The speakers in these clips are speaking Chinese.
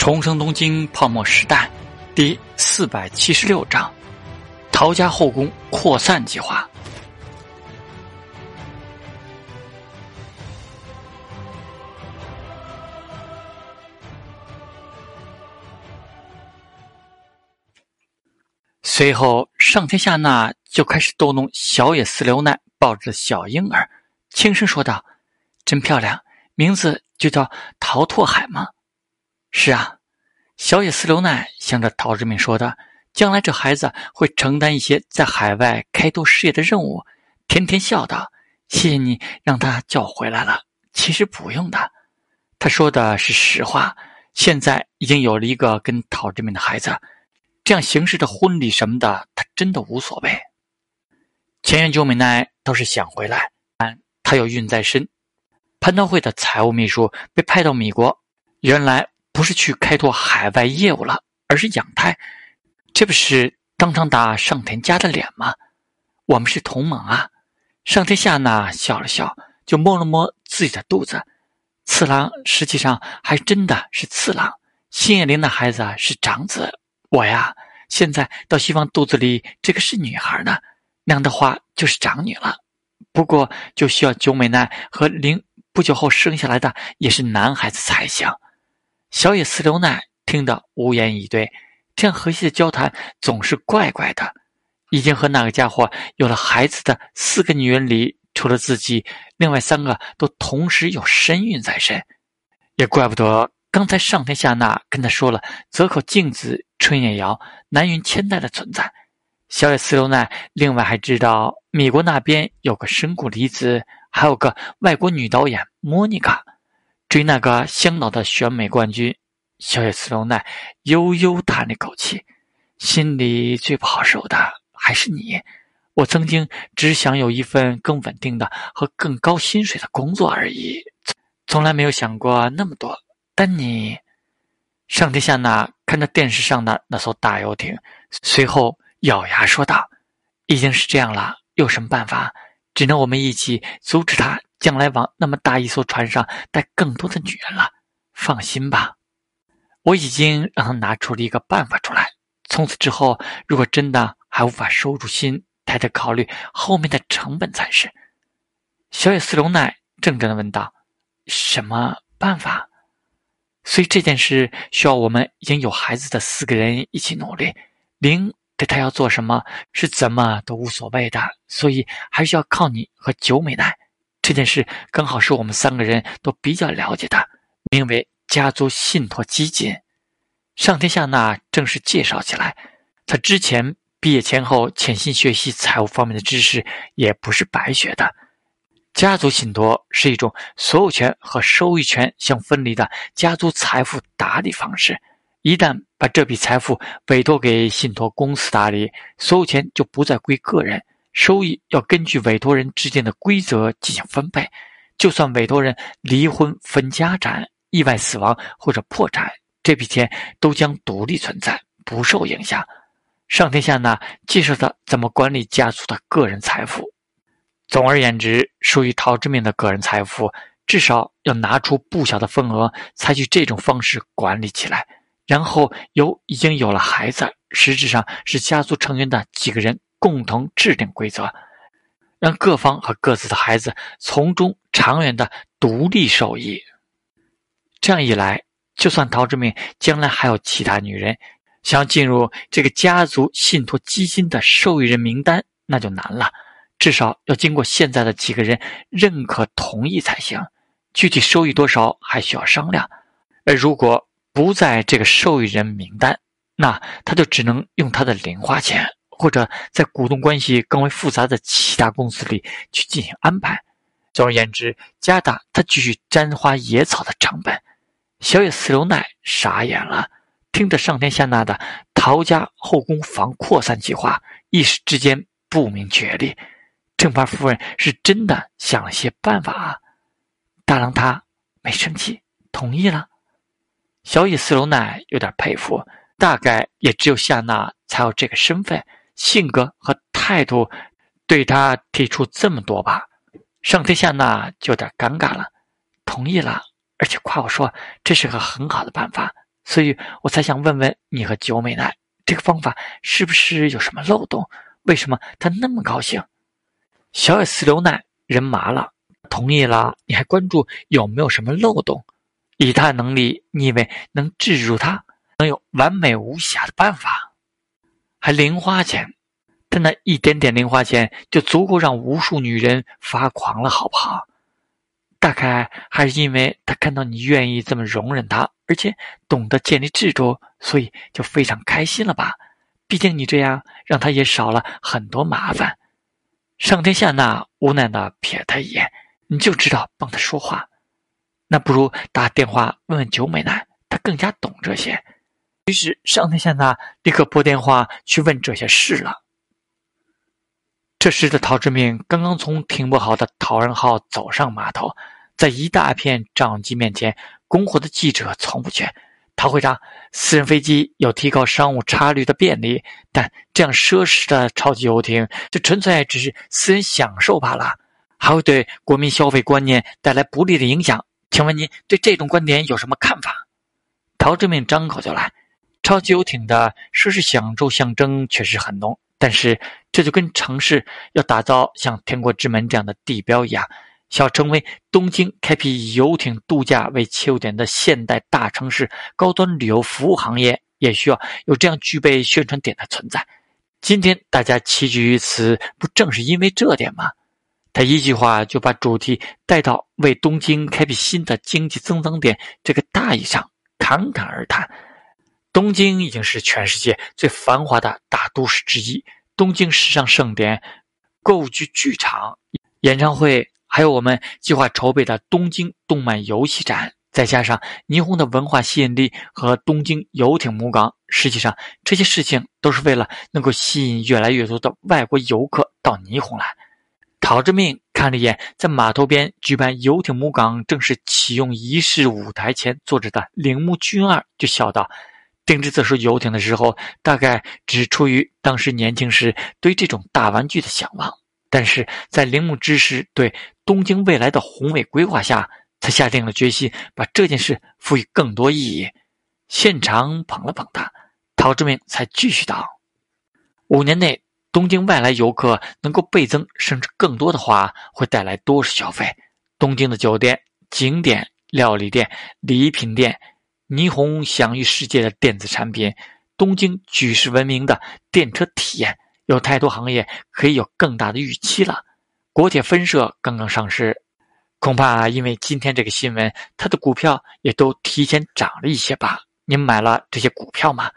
重生东京泡沫时代第四百七十六章：陶家后宫扩散计划。随后，上天下那就开始逗弄小野寺流奈抱着小婴儿，轻声说道：“真漂亮，名字就叫陶拓海吗？”“是啊。”小野寺流奈向着陶志明说道：“将来这孩子会承担一些在海外开拓事业的任务。”甜甜笑道：“谢谢你让他叫我回来了。其实不用的。”他说的是实话。现在已经有了一个跟陶志明的孩子。这样形式的婚礼什么的，他真的无所谓。前原久美奈倒是想回来，但她有孕在身。蟠桃会的财务秘书被派到米国，原来不是去开拓海外业务了，而是养胎。这不是当场打上田家的脸吗？我们是同盟啊！上田下那笑了笑，就摸了摸自己的肚子。次郎实际上还真的是次郎，新野林的孩子是长子。我呀，现在倒希望肚子里这个是女孩呢，那样的话就是长女了。不过就需要九美奈和玲不久后生下来的也是男孩子才行。小野四流奈听得无言以对，这样和谐的交谈总是怪怪的。已经和那个家伙有了孩子的四个女人里，除了自己，另外三个都同时有身孕在身，也怪不得。刚才上天下那跟他说了泽口静子、春野瑶、南云千代的存在，小野寺流奈另外还知道米国那边有个深谷离子，还有个外国女导演莫妮卡，追那个香岛的选美冠军。小野寺流奈悠悠叹了口气，心里最不好受的还是你。我曾经只想有一份更稳定的和更高薪水的工作而已，从来没有想过那么多。但你，上天下那看着电视上的那艘大游艇，随后咬牙说道：“已经是这样了，有什么办法？只能我们一起阻止他将来往那么大一艘船上带更多的女人了。放心吧，我已经让他拿出了一个办法出来。从此之后，如果真的还无法收住心，还得考虑后面的成本才是。”小野四龙奈怔怔的问道：“什么办法？”所以这件事需要我们已经有孩子的四个人一起努力。零对他要做什么是怎么都无所谓的，所以还是要靠你和九美奈。这件事刚好是我们三个人都比较了解的，名为家族信托基金。上天下那正式介绍起来。他之前毕业前后潜心学习财务方面的知识，也不是白学的。家族信托是一种所有权和收益权相分离的家族财富打理方式。一旦把这笔财富委托给信托公司打理，所有权就不再归个人，收益要根据委托人之间的规则进行分配。就算委托人离婚、分家产、意外死亡或者破产，这笔钱都将独立存在，不受影响。上天下呢介绍他怎么管理家族的个人财富。总而言之，属于陶志明的个人财富，至少要拿出不小的份额，采取这种方式管理起来。然后由已经有了孩子，实质上是家族成员的几个人共同制定规则，让各方和各自的孩子从中长远的独立受益。这样一来，就算陶之明将来还有其他女人想要进入这个家族信托基金的受益人名单，那就难了。至少要经过现在的几个人认可同意才行，具体收益多少还需要商量。而如果不在这个受益人名单，那他就只能用他的零花钱，或者在股东关系更为复杂的其他公司里去进行安排。总而言之，加大他继续沾花惹草的成本。小野四流奈傻眼了，听着上天下那的陶家后宫房扩散计划，一时之间不明觉厉。正牌夫人是真的想了些办法啊！大郎他没生气，同意了。小野四楼奈有点佩服，大概也只有夏娜才有这个身份、性格和态度，对他提出这么多吧。上天下那就有点尴尬了，同意了，而且夸我说这是个很好的办法，所以我才想问问你和九美奈，这个方法是不是有什么漏洞？为什么他那么高兴？小野四流奈人麻了，同意了。你还关注有没有什么漏洞？以他的能力，你以为能制住他，能有完美无瑕的办法？还零花钱？他那一点点零花钱就足够让无数女人发狂了，好不好？大概还是因为他看到你愿意这么容忍他，而且懂得建立制度，所以就非常开心了吧？毕竟你这样让他也少了很多麻烦。上天下那无奈的瞥他一眼，你就知道帮他说话，那不如打电话问问九美奈，她更加懂这些。于是上天下那立刻拨电话去问这些事了。这时的陶志明刚刚从停泊好的陶仁号走上码头，在一大片照相机面前，供货的记者从不缺。陶会长，私人飞机有提高商务差旅的便利，但这样奢侈的超级游艇，就纯粹只是私人享受罢了，还会对国民消费观念带来不利的影响。请问您对这种观点有什么看法？陶志明张口就来，超级游艇的奢侈享受象征确实很浓。但是，这就跟城市要打造像天国之门这样的地标一样，想成为东京开辟游艇度假为切入点的现代大城市高端旅游服务行业，也需要有这样具备宣传点的存在。今天大家齐聚于此，不正是因为这点吗？他一句话就把主题带到为东京开辟新的经济增长点这个大义上，侃侃而谈。东京已经是全世界最繁华的大都市之一。东京时尚盛典、购物剧剧场、演唱会，还有我们计划筹备的东京动漫游戏展，再加上霓虹的文化吸引力和东京游艇母港，实际上这些事情都是为了能够吸引越来越多的外国游客到霓虹来。陶之命看了一眼在码头边举办游艇母港正式启用仪式舞台前坐着的铃木俊二，就笑道。定制这艘游艇的时候，大概只出于当时年轻时对这种大玩具的向往，但是在铃木之时对东京未来的宏伟规划下，才下定了决心把这件事赋予更多意义。现场捧了捧他，陶志明才继续道：“五年内东京外来游客能够倍增，甚至更多的话，会带来多少消费？东京的酒店、景点、料理店、礼品店。”霓虹享誉世界的电子产品，东京举世闻名的电车体验，有太多行业可以有更大的预期了。国铁分社刚刚上市，恐怕因为今天这个新闻，它的股票也都提前涨了一些吧？您买了这些股票吗？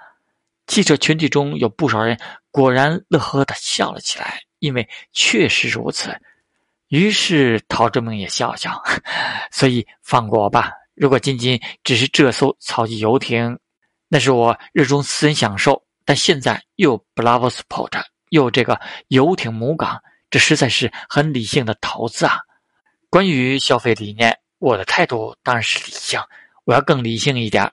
记者群体中有不少人果然乐呵呵的笑了起来，因为确实如此。于是陶志明也笑笑，所以放过我吧。如果仅仅只是这艘超级游艇，那是我热衷私人享受。但现在又有 Blavosport，又这个游艇母港，这实在是很理性的投资啊！关于消费理念，我的态度当然是理性。我要更理性一点，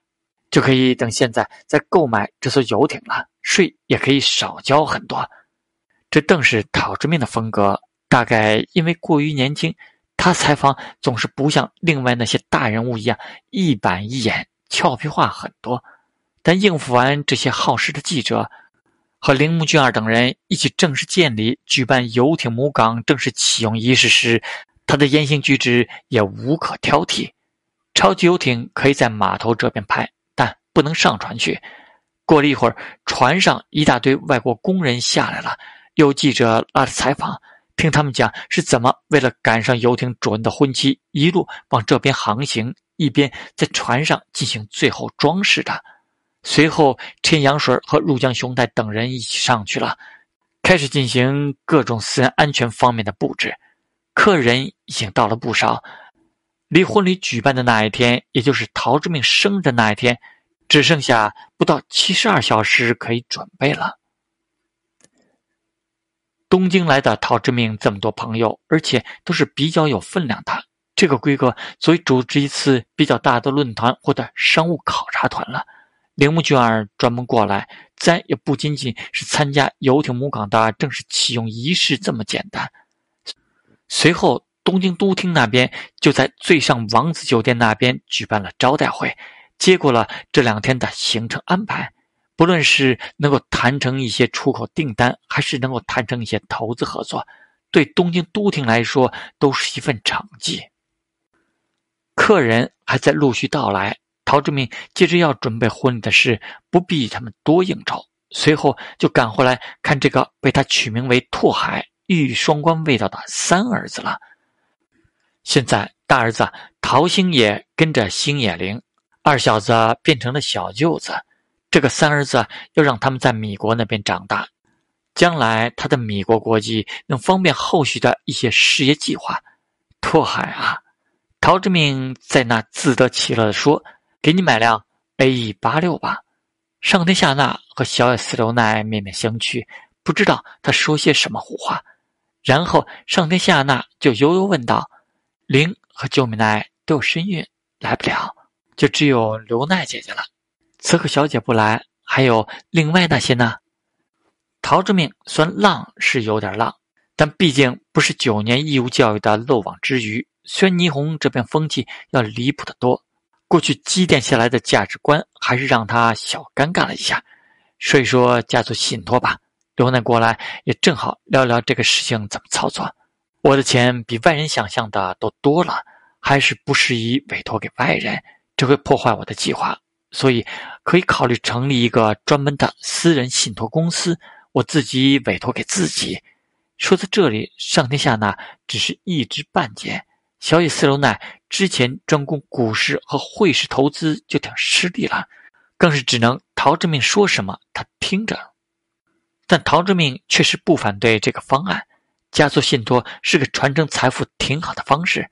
就可以等现在再购买这艘游艇了，税也可以少交很多。这正是陶之命的风格。大概因为过于年轻。他采访总是不像另外那些大人物一样一板一眼、俏皮话很多，但应付完这些好事的记者，和铃木俊二等人一起正式建立、举办游艇母港正式启用仪式时，他的言行举止也无可挑剔。超级游艇可以在码头这边拍，但不能上船去。过了一会儿，船上一大堆外国工人下来了，有记者拉着采访。听他们讲是怎么为了赶上游艇主人的婚期，一路往这边航行，一边在船上进行最后装饰的。随后，陈阳水和入江雄太等人一起上去了，开始进行各种私人安全方面的布置。客人已经到了不少，离婚礼举办的那一天，也就是陶之命生日那一天，只剩下不到七十二小时可以准备了。东京来的陶之命这么多朋友，而且都是比较有分量的。这个规格足以组织一次比较大的论坛或者商务考察团了。铃木俊二专门过来，自然也不仅仅是参加游艇母港的正式启用仪式这么简单。随后，东京都厅那边就在最上王子酒店那边举办了招待会，接过了这两天的行程安排。不论是能够谈成一些出口订单，还是能够谈成一些投资合作，对东京都厅来说都是一份成绩。客人还在陆续到来，陶志明接着要准备婚礼的事，不必他们多应酬，随后就赶回来看这个被他取名为拓海、玉宇双关味道的三儿子了。现在大儿子陶星也跟着星野灵，二小子变成了小舅子。这个三儿子要让他们在米国那边长大，将来他的米国国籍能方便后续的一些事业计划。拓海啊，陶志明在那自得其乐地说：“给你买辆 A E 八六吧。”上天下那和小野四流奈面面相觑，不知道他说些什么胡话。然后上天下那就悠悠问道：“灵和救美奈都有身孕，来不了，就只有刘奈姐姐了。”此刻小姐不来，还有另外那些呢？陶志明虽然浪是有点浪，但毕竟不是九年义务教育的漏网之鱼。虽然霓虹这边风气要离谱得多，过去积淀下来的价值观还是让他小尴尬了一下。所以说，家族信托吧，刘奈过来也正好聊聊这个事情怎么操作。我的钱比外人想象的都多了，还是不适宜委托给外人，这会破坏我的计划。所以，可以考虑成立一个专门的私人信托公司，我自己委托给自己。说到这里，上天下那只是一知半解。小野四楼奈之前专攻股市和汇市投资就挺吃力了，更是只能陶志明说什么他听着。但陶志明确实不反对这个方案，家族信托是个传承财富挺好的方式，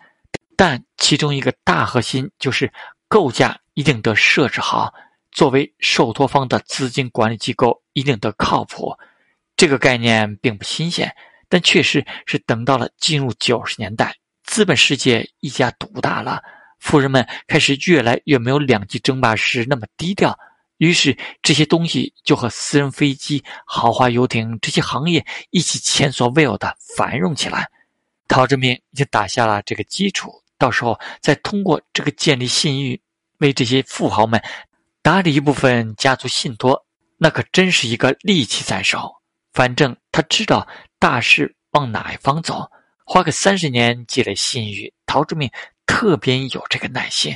但其中一个大核心就是构架。一定得设置好，作为受托方的资金管理机构一定得靠谱。这个概念并不新鲜，但确实是等到了进入九十年代，资本世界一家独大了，富人们开始越来越没有两极争霸时那么低调，于是这些东西就和私人飞机、豪华游艇这些行业一起前所未有的繁荣起来。陶志明已经打下了这个基础，到时候再通过这个建立信誉。为这些富豪们打理一部分家族信托，那可真是一个利器在手。反正他知道大势往哪一方走，花个三十年积累信誉，陶志明特别有这个耐心，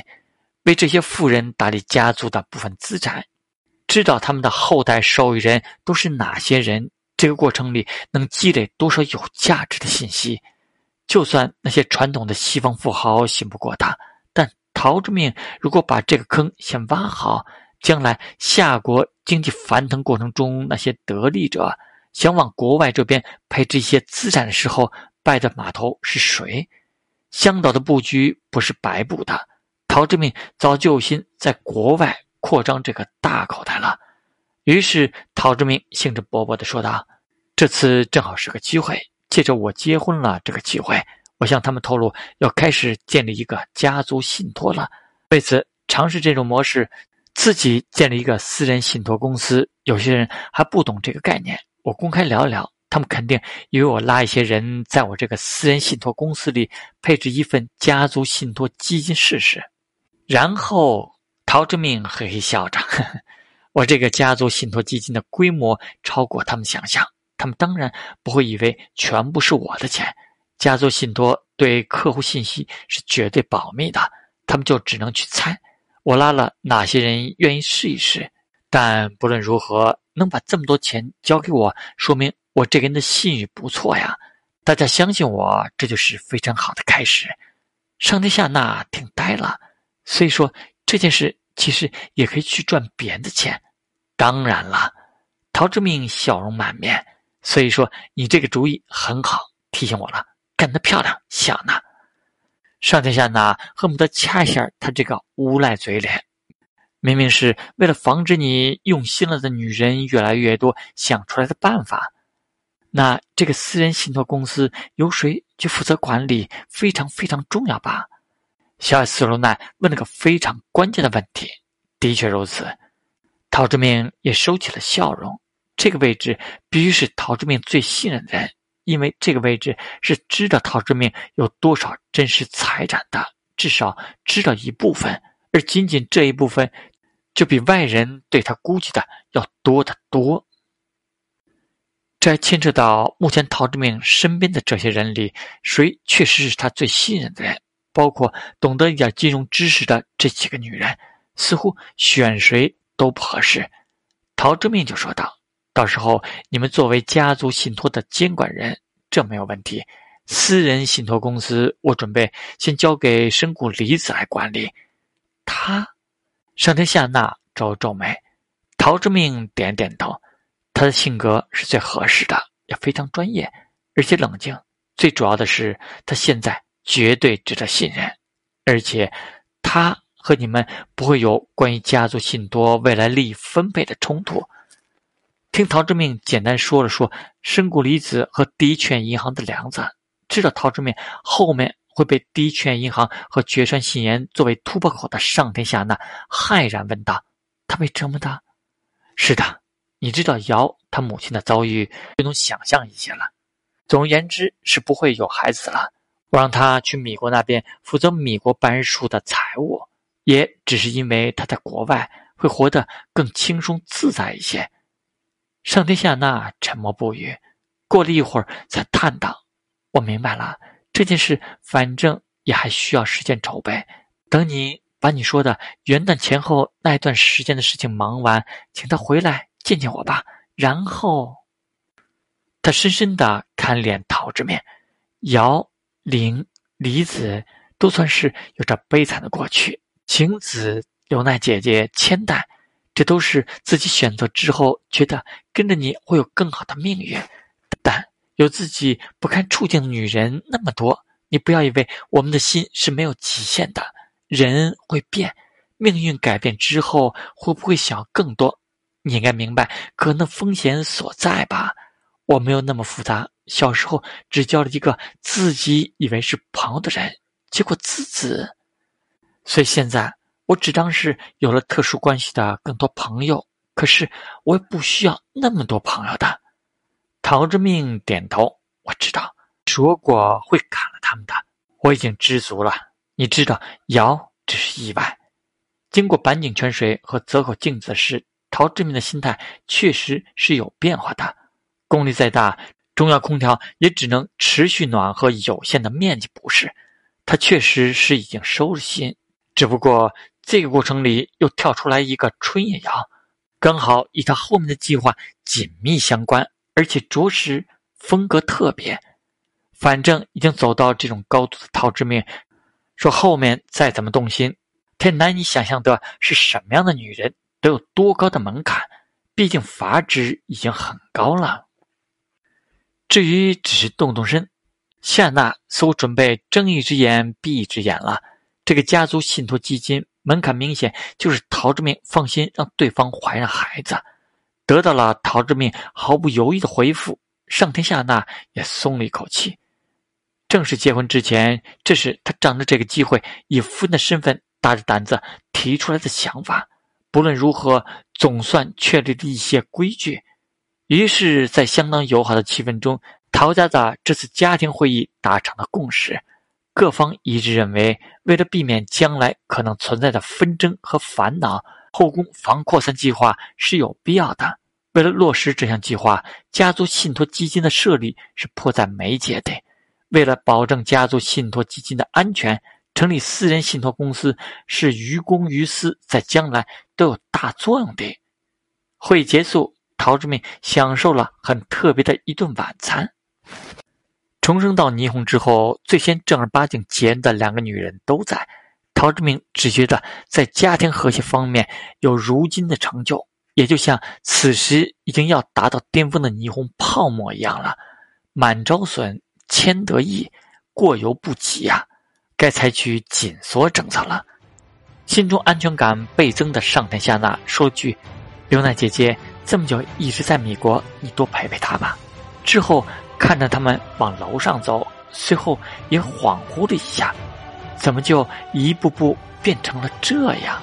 为这些富人打理家族的部分资产，知道他们的后代受益人都是哪些人，这个过程里能积累多少有价值的信息。就算那些传统的西方富豪信不过他。陶志明如果把这个坑先挖好，将来夏国经济繁腾过程中，那些得利者想往国外这边配置一些资产的时候，拜的码头是谁？香岛的布局不是白布的。陶志明早就有心在国外扩张这个大口袋了。于是，陶志明兴致勃勃地说道：“这次正好是个机会，借着我结婚了这个机会。”我向他们透露，要开始建立一个家族信托了。为此，尝试这种模式，自己建立一个私人信托公司。有些人还不懂这个概念，我公开聊一聊，他们肯定以为我拉一些人在我这个私人信托公司里配置一份家族信托基金试试。然后，陶志明嘿嘿笑着：“ 我这个家族信托基金的规模超过他们想象，他们当然不会以为全部是我的钱。”家族信托对客户信息是绝对保密的，他们就只能去猜我拉了哪些人愿意试一试。但不论如何，能把这么多钱交给我，说明我这个人的信誉不错呀。大家相信我，这就是非常好的开始。上天下那听呆了，所以说这件事其实也可以去赚别人的钱。当然了，陶志明笑容满面，所以说你这个主意很好，提醒我了。干得漂亮，小娜！上天下那恨不得掐一下他这个无赖嘴脸。明明是为了防止你用心了的女人越来越多想出来的办法。那这个私人信托公司由谁去负责管理，非常非常重要吧？小艾斯罗奈问了个非常关键的问题。的确如此，陶志明也收起了笑容。这个位置必须是陶志明最信任的人。因为这个位置是知道陶志明有多少真实财产的，至少知道一部分。而仅仅这一部分，就比外人对他估计的要多得多。这还牵扯到目前陶志明身边的这些人里，谁确实是他最信任的人，包括懂得一点金融知识的这几个女人，似乎选谁都不合适。陶志明就说道：“到时候你们作为家族信托的监管人，这没有问题。私人信托公司，我准备先交给深谷离子来管理。”他，上天下那皱皱眉，陶之命点点头。他的性格是最合适的，也非常专业，而且冷静。最主要的是，他现在绝对值得信任，而且他和你们不会有关于家族信托未来利益分配的冲突。听陶之命简单说了说深谷离子和第一泉银行的梁子，知道陶之命后面。会被第一泉银行和绝山信言作为突破口的上天下那骇然问道：“他被折磨的？”“是的，你知道姚他母亲的遭遇，就能想象一些了。总而言之，是不会有孩子了。我让他去米国那边负责米国办事处的财务，也只是因为他在国外会活得更轻松自在一些。”上天下那沉默不语，过了一会儿才叹道：“我明白了。”这件事反正也还需要时间筹备。等你把你说的元旦前后那一段时间的事情忙完，请他回来见见我吧。然后，他深深的看脸陶之面，姚、林、李子都算是有着悲惨的过去，晴子、刘奈姐姐、千代，这都是自己选择之后觉得跟着你会有更好的命运，但。有自己不堪处境的女人那么多，你不要以为我们的心是没有极限的。人会变，命运改变之后会不会想更多？你应该明白可能风险所在吧？我没有那么复杂。小时候只交了一个自己以为是朋友的人，结果自己，所以现在我只当是有了特殊关系的更多朋友。可是我也不需要那么多朋友的。陶之命点头，我知道，说过会砍了他们的，我已经知足了。你知道，瑶只是意外。经过板井泉水和泽口镜子的事，陶之命的心态确实是有变化的。功力再大，中央空调也只能持续暖和有限的面积，不是？他确实是已经收了心，只不过这个过程里又跳出来一个春野瑶，刚好与他后面的计划紧密相关。而且着实风格特别，反正已经走到这种高度的陶之命，说后面再怎么动心，他也难以想象的是什么样的女人都有多高的门槛，毕竟阀值已经很高了。至于只是动动身，夏娜似乎准备睁一只眼闭一只眼了。这个家族信托基金门槛明显就是陶之命放心让对方怀上孩子。得到了陶之命毫不犹豫的回复，上天下那也松了一口气。正式结婚之前，这是他仗着这个机会以夫人的身份大着胆子提出来的想法。不论如何，总算确立了一些规矩。于是，在相当友好的气氛中，陶家的这次家庭会议达成了共识，各方一致认为，为了避免将来可能存在的纷争和烦恼。后宫防扩散计划是有必要的。为了落实这项计划，家族信托基金的设立是迫在眉睫的。为了保证家族信托基金的安全，成立私人信托公司是于公于私，在将来都有大作用的。会议结束，陶志明享受了很特别的一顿晚餐。重生到霓虹之后，最先正儿八经结恩的两个女人都在。陶志明只觉得在家庭和谐方面有如今的成就，也就像此时已经要达到巅峰的霓虹泡沫一样了。满招损，谦得意，过犹不及呀！该采取紧缩政策了。心中安全感倍增的上田夏娜说句：“刘娜姐姐这么久一直在米国，你多陪陪她吧。”之后看着他们往楼上走，随后也恍惚了一下。怎么就一步步变成了这样？